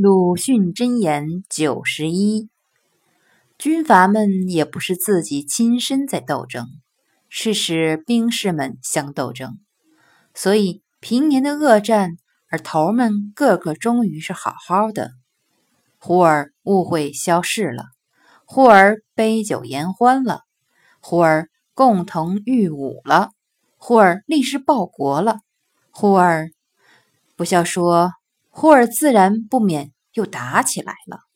鲁迅箴言九十一：军阀们也不是自己亲身在斗争，是使兵士们相斗争。所以平年的恶战，而头儿们个个终于是好好的；忽而误会消逝了，忽而杯酒言欢了，忽而共同御侮了，忽而立誓报国了，忽而不消说。忽而自然不免又打起来了。